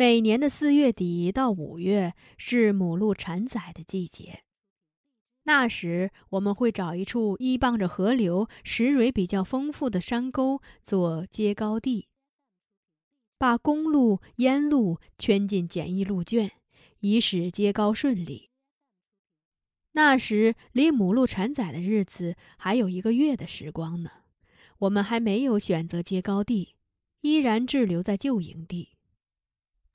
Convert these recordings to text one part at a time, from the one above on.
每年的四月底到五月是母鹿产崽的季节，那时我们会找一处依傍着河流、石蕊比较丰富的山沟做接高地，把公鹿、阉鹿圈进简易鹿圈，以使接高顺利。那时离母鹿产崽的日子还有一个月的时光呢，我们还没有选择接高地，依然滞留在旧营地。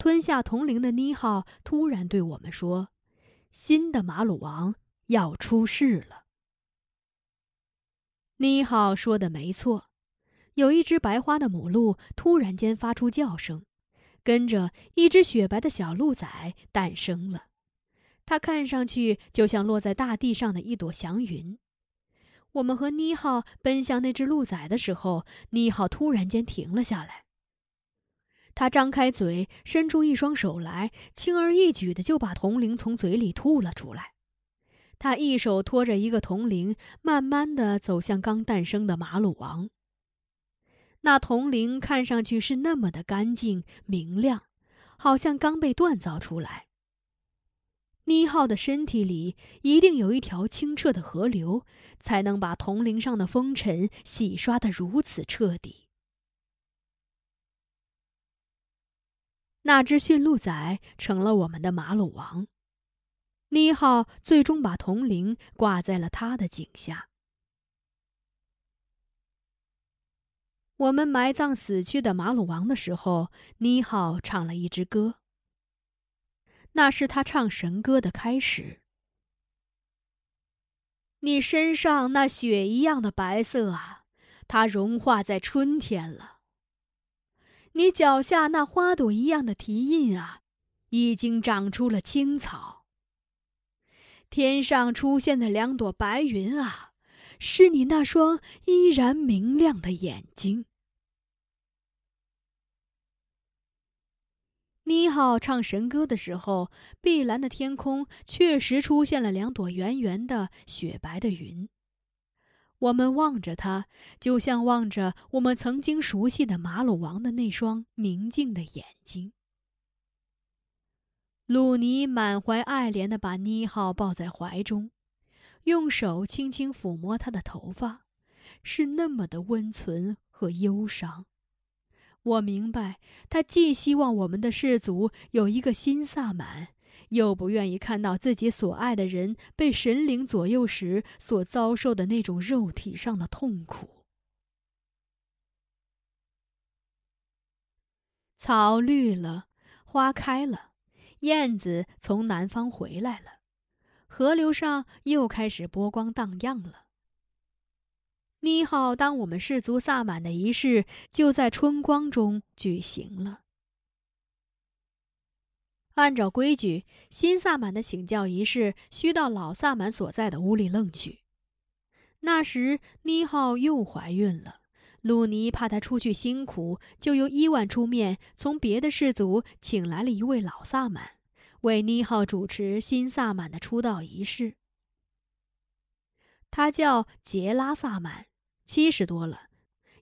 吞下铜铃的妮浩突然对我们说：“新的马鲁王要出世了。”妮浩说的没错，有一只白花的母鹿突然间发出叫声，跟着一只雪白的小鹿崽诞生了。它看上去就像落在大地上的一朵祥云。我们和妮浩奔向那只鹿崽的时候，妮浩突然间停了下来。他张开嘴，伸出一双手来，轻而易举的就把铜铃从嘴里吐了出来。他一手托着一个铜铃，慢慢的走向刚诞生的马鲁王。那铜铃看上去是那么的干净明亮，好像刚被锻造出来。妮浩的身体里一定有一条清澈的河流，才能把铜铃上的风尘洗刷的如此彻底。那只驯鹿崽成了我们的马鲁王，妮浩最终把铜铃挂在了他的颈下。我们埋葬死去的马鲁王的时候，妮浩唱了一支歌。那是他唱神歌的开始。你身上那雪一样的白色啊，它融化在春天了。你脚下那花朵一样的蹄印啊，已经长出了青草。天上出现的两朵白云啊，是你那双依然明亮的眼睛。妮浩唱神歌的时候，碧蓝的天空确实出现了两朵圆圆的雪白的云。我们望着他，就像望着我们曾经熟悉的马鲁王的那双明净的眼睛。鲁尼满怀爱怜地把妮浩抱在怀中，用手轻轻抚摸他的头发，是那么的温存和忧伤。我明白，他既希望我们的氏族有一个新萨满。又不愿意看到自己所爱的人被神灵左右时所遭受的那种肉体上的痛苦。草绿了，花开了，燕子从南方回来了，河流上又开始波光荡漾了。妮浩当我们氏族萨满的仪式就在春光中举行了。按照规矩，新萨满的请教仪式需到老萨满所在的屋里愣去。那时，妮浩又怀孕了。鲁尼怕她出去辛苦，就由伊万出面，从别的氏族请来了一位老萨满，为妮浩主持新萨满的出道仪式。他叫杰拉萨满，七十多了，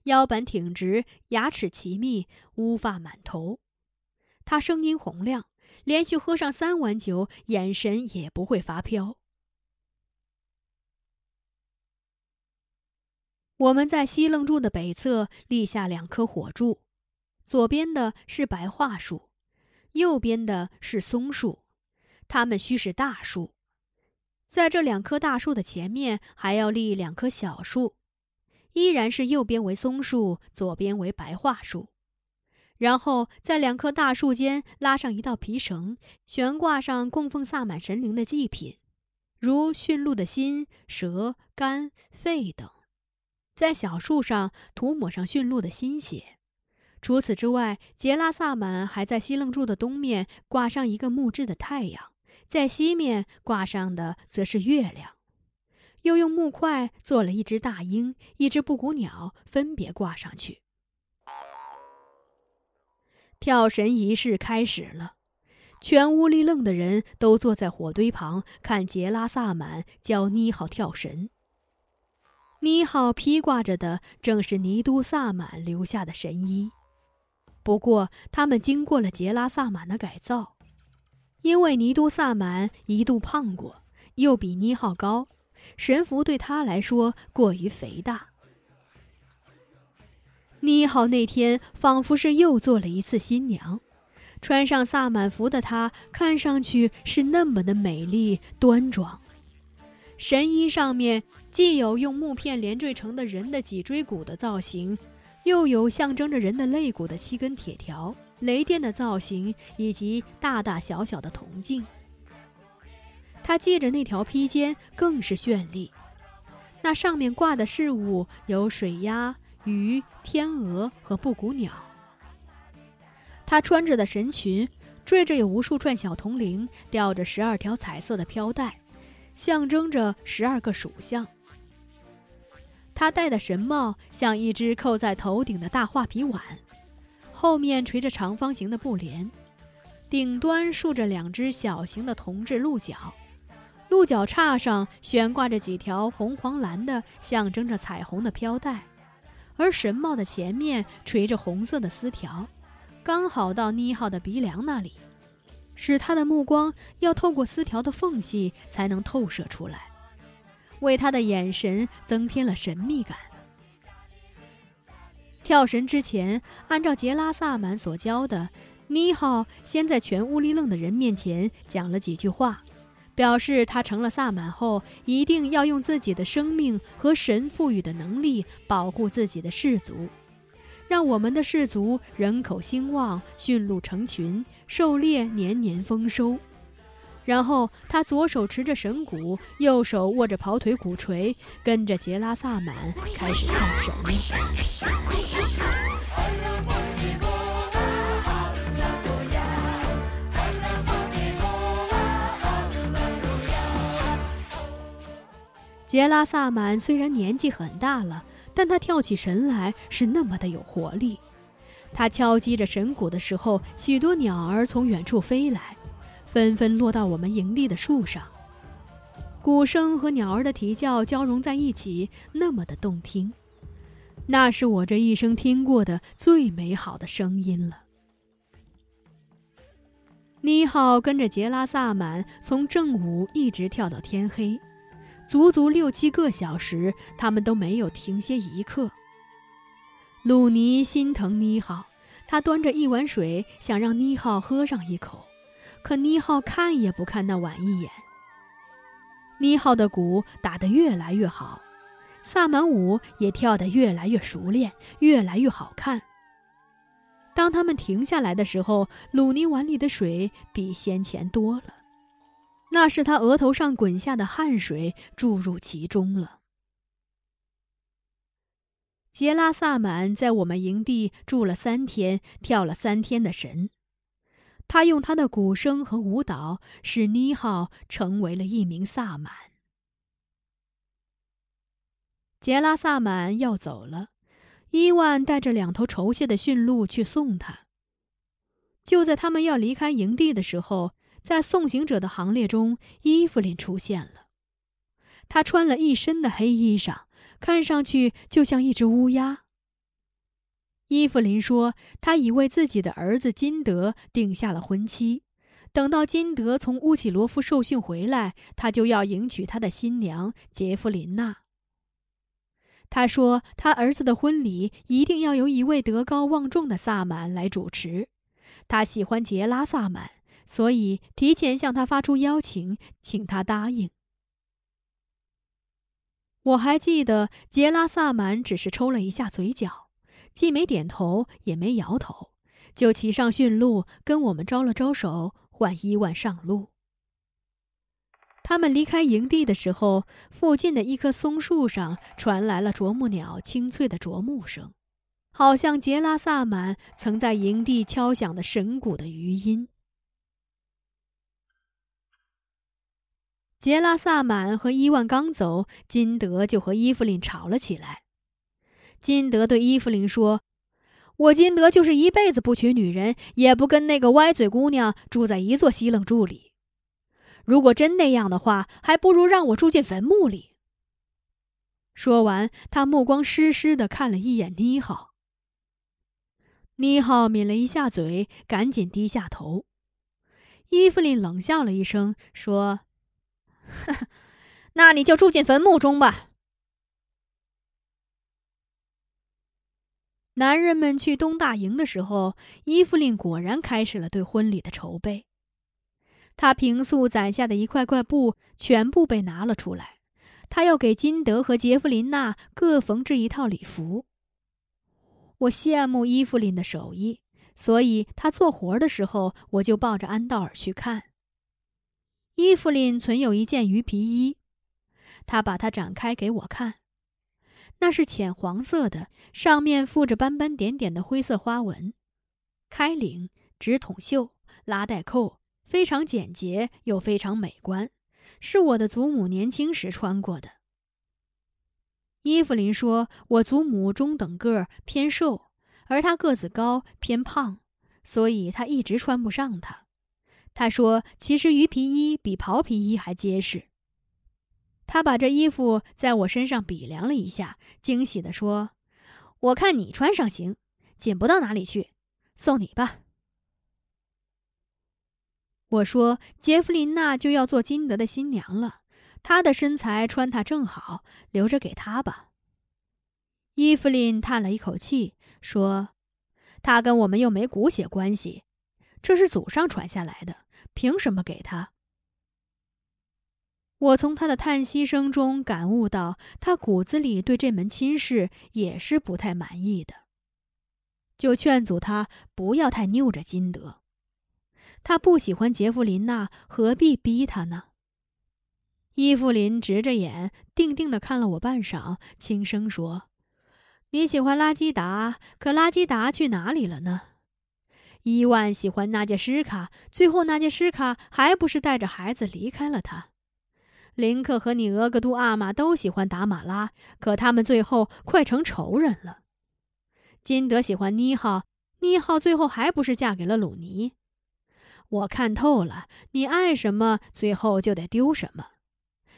腰板挺直，牙齿齐密，乌发满头。他声音洪亮。连续喝上三碗酒，眼神也不会发飘。我们在西楞柱的北侧立下两棵火柱，左边的是白桦树，右边的是松树，它们须是大树。在这两棵大树的前面，还要立两棵小树，依然是右边为松树，左边为白桦树。然后在两棵大树间拉上一道皮绳，悬挂上供奉萨满神灵的祭品，如驯鹿的心、舌、肝、肺等，在小树上涂抹上驯鹿的心血。除此之外，杰拉萨满还在西楞柱的东面挂上一个木质的太阳，在西面挂上的则是月亮，又用木块做了一只大鹰、一只布谷鸟，分别挂上去。跳神仪式开始了，全屋里愣的人都坐在火堆旁看杰拉萨满教妮好跳神。妮好披挂着的正是尼都萨满留下的神衣。不过他们经过了杰拉萨满的改造，因为尼都萨满一度胖过，又比尼浩高，神服对他来说过于肥大。妮好那天仿佛是又做了一次新娘，穿上萨满服的她看上去是那么的美丽端庄。神衣上面既有用木片连缀成的人的脊椎骨的造型，又有象征着人的肋骨的七根铁条、雷电的造型以及大大小小的铜镜。她系着那条披肩更是绚丽，那上面挂的饰物有水鸭。鱼、天鹅和布谷鸟。她穿着的神裙，缀着有无数串小铜铃，吊着十二条彩色的飘带，象征着十二个属相。她戴的神帽像一只扣在头顶的大画皮碗，后面垂着长方形的布帘，顶端竖着两只小型的铜制鹿角，鹿角叉上悬挂着几条红、黄、蓝的，象征着彩虹的飘带。而神帽的前面垂着红色的丝条，刚好到妮浩的鼻梁那里，使他的目光要透过丝条的缝隙才能透射出来，为他的眼神增添了神秘感。跳神之前，按照杰拉萨满所教的，妮浩先在全乌里楞的人面前讲了几句话。表示他成了萨满后，一定要用自己的生命和神赋予的能力保护自己的氏族，让我们的氏族人口兴旺、驯鹿成群、狩猎年年丰收。然后他左手持着神鼓，右手握着跑腿鼓槌，跟着杰拉萨满开始跳神。杰拉萨满虽然年纪很大了，但他跳起神来是那么的有活力。他敲击着神鼓的时候，许多鸟儿从远处飞来，纷纷落到我们营地的树上。鼓声和鸟儿的啼叫交融在一起，那么的动听。那是我这一生听过的最美好的声音了。妮浩跟着杰拉萨满从正午一直跳到天黑。足足六七个小时，他们都没有停歇一刻。鲁尼心疼妮浩，他端着一碗水想让妮浩喝上一口，可妮浩看也不看那碗一眼。妮浩的鼓打得越来越好，萨满舞也跳得越来越熟练，越来越好看。当他们停下来的时候，鲁尼碗里的水比先前多了。那是他额头上滚下的汗水注入其中了。杰拉萨满在我们营地住了三天，跳了三天的神。他用他的鼓声和舞蹈，使妮浩成为了一名萨满。杰拉萨满要走了，伊万带着两头酬谢的驯鹿去送他。就在他们要离开营地的时候。在送行者的行列中，伊芙琳出现了。她穿了一身的黑衣裳，看上去就像一只乌鸦。伊芙琳说：“她已为自己的儿子金德定下了婚期，等到金德从乌奇罗夫受训回来，他就要迎娶他的新娘杰弗琳娜。”他说：“他儿子的婚礼一定要由一位德高望重的萨满来主持。他喜欢杰拉萨满。”所以提前向他发出邀请，请他答应。我还记得杰拉萨满只是抽了一下嘴角，既没点头也没摇头，就骑上驯鹿跟我们招了招手，换伊万上路。他们离开营地的时候，附近的一棵松树上传来了啄木鸟清脆的啄木声，好像杰拉萨满曾在营地敲响的神鼓的余音。杰拉萨满和伊万刚走，金德就和伊芙琳吵了起来。金德对伊芙琳说：“我金德就是一辈子不娶女人，也不跟那个歪嘴姑娘住在一座西冷柱里。如果真那样的话，还不如让我住进坟墓里。”说完，他目光湿湿的看了一眼妮浩。妮浩抿了一下嘴，赶紧低下头。伊芙琳冷笑了一声，说：“ 那你就住进坟墓中吧。”男人们去东大营的时候，伊芙琳果然开始了对婚礼的筹备。她平素攒下的一块块布全部被拿了出来，她要给金德和杰弗琳娜各缝制一套礼服。我羡慕伊芙琳的手艺。所以她做活的时候，我就抱着安道尔去看。伊芙琳存有一件鱼皮衣，他把它展开给我看，那是浅黄色的，上面附着斑斑点点的灰色花纹，开领、直筒袖、拉带扣，非常简洁又非常美观，是我的祖母年轻时穿过的。伊芙琳说：“我祖母中等个儿，偏瘦。”而他个子高偏胖，所以他一直穿不上它。他说：“其实鱼皮衣比袍皮衣还结实。”他把这衣服在我身上比量了一下，惊喜地说：“我看你穿上行，紧不到哪里去，送你吧。”我说：“杰弗琳娜就要做金德的新娘了，她的身材穿它正好，留着给她吧。”伊芙琳叹了一口气，说：“她跟我们又没骨血关系，这是祖上传下来的，凭什么给他？”我从他的叹息声中感悟到，他骨子里对这门亲事也是不太满意的，就劝阻他不要太拗着金德。他不喜欢杰弗琳娜，何必逼他呢？伊芙琳直着眼，定定的看了我半晌，轻声说。你喜欢拉基达，可拉基达去哪里了呢？伊万喜欢纳杰什卡，最后纳杰什卡还不是带着孩子离开了他？林克和你额格都阿玛都喜欢达马拉，可他们最后快成仇人了。金德喜欢妮浩，妮浩最后还不是嫁给了鲁尼？我看透了，你爱什么，最后就得丢什么；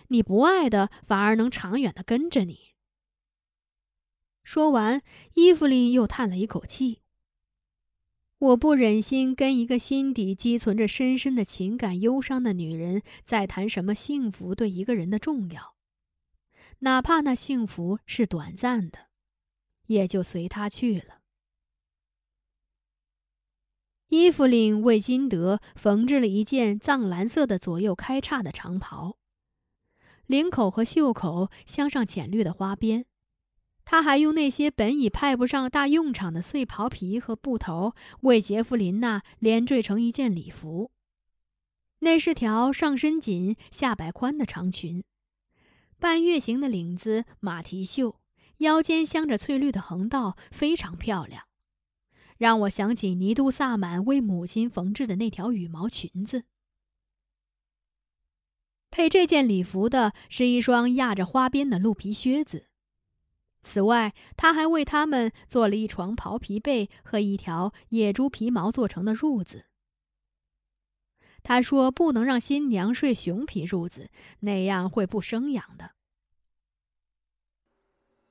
你不爱的，反而能长远的跟着你。说完，伊芙琳又叹了一口气。我不忍心跟一个心底积存着深深的情感忧伤的女人再谈什么幸福对一个人的重要，哪怕那幸福是短暂的，也就随他去了。伊芙琳为金德缝制了一件藏蓝色的左右开叉的长袍，领口和袖口镶上浅绿的花边。他还用那些本已派不上大用场的碎袍皮和布头，为杰弗琳娜连缀成一件礼服。那是条上身紧、下摆宽的长裙，半月形的领子，马蹄袖，腰间镶着翠绿的横道，非常漂亮，让我想起尼都萨满为母亲缝制的那条羽毛裙子。配这件礼服的是一双压着花边的鹿皮靴子。此外，他还为他们做了一床袍皮被和一条野猪皮毛做成的褥子。他说：“不能让新娘睡熊皮褥子，那样会不生养的。”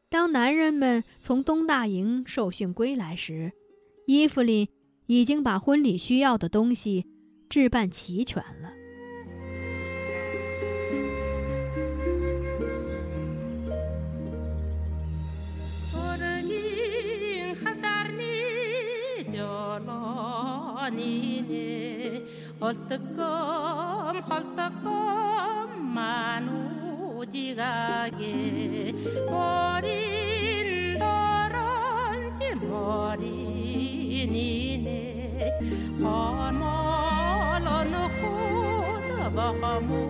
当男人们从东大营受训归来时，伊芙琳已经把婚礼需要的东西置办齐全了。 아니네 헐떡검 헐떡검만 오지가게 어린 더런지 머리니네. 허멀어놓고 더버무지가게